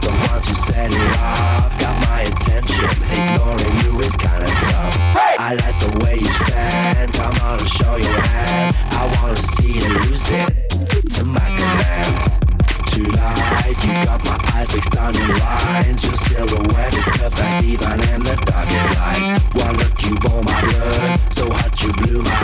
the ones who set it off. Got my attention, ignoring you is kinda tough. I like the way you stand, come on and show your hand. I wanna see you lose it to my command. Tonight, you got my eyes fixed on your lines. Your silhouette is perfect, even in the darkest light. One look, you bore my blood, so hot you blew my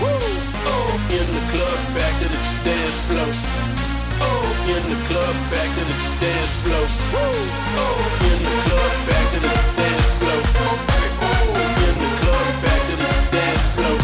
Oh, in the club, back to the dance floor. Oh, in the club, back to the dance floor. Oh, in the club, back to the dance floor. Oh, in the club, back to the dance floor.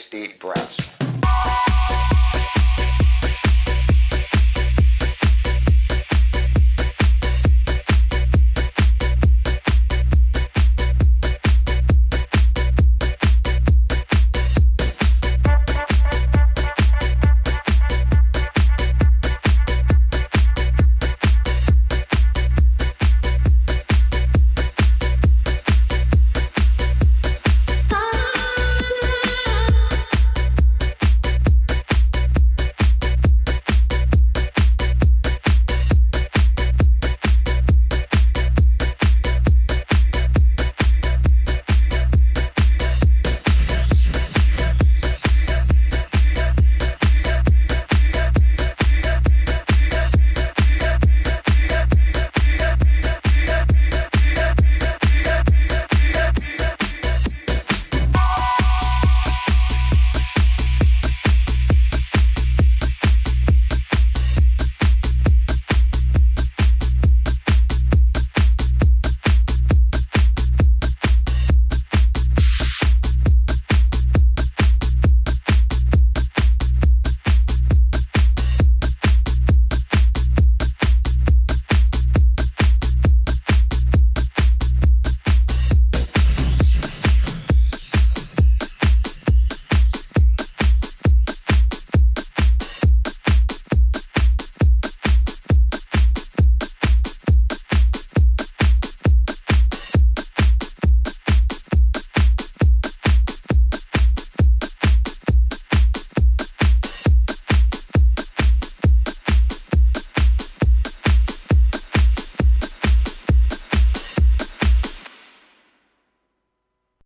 nice deep breaths.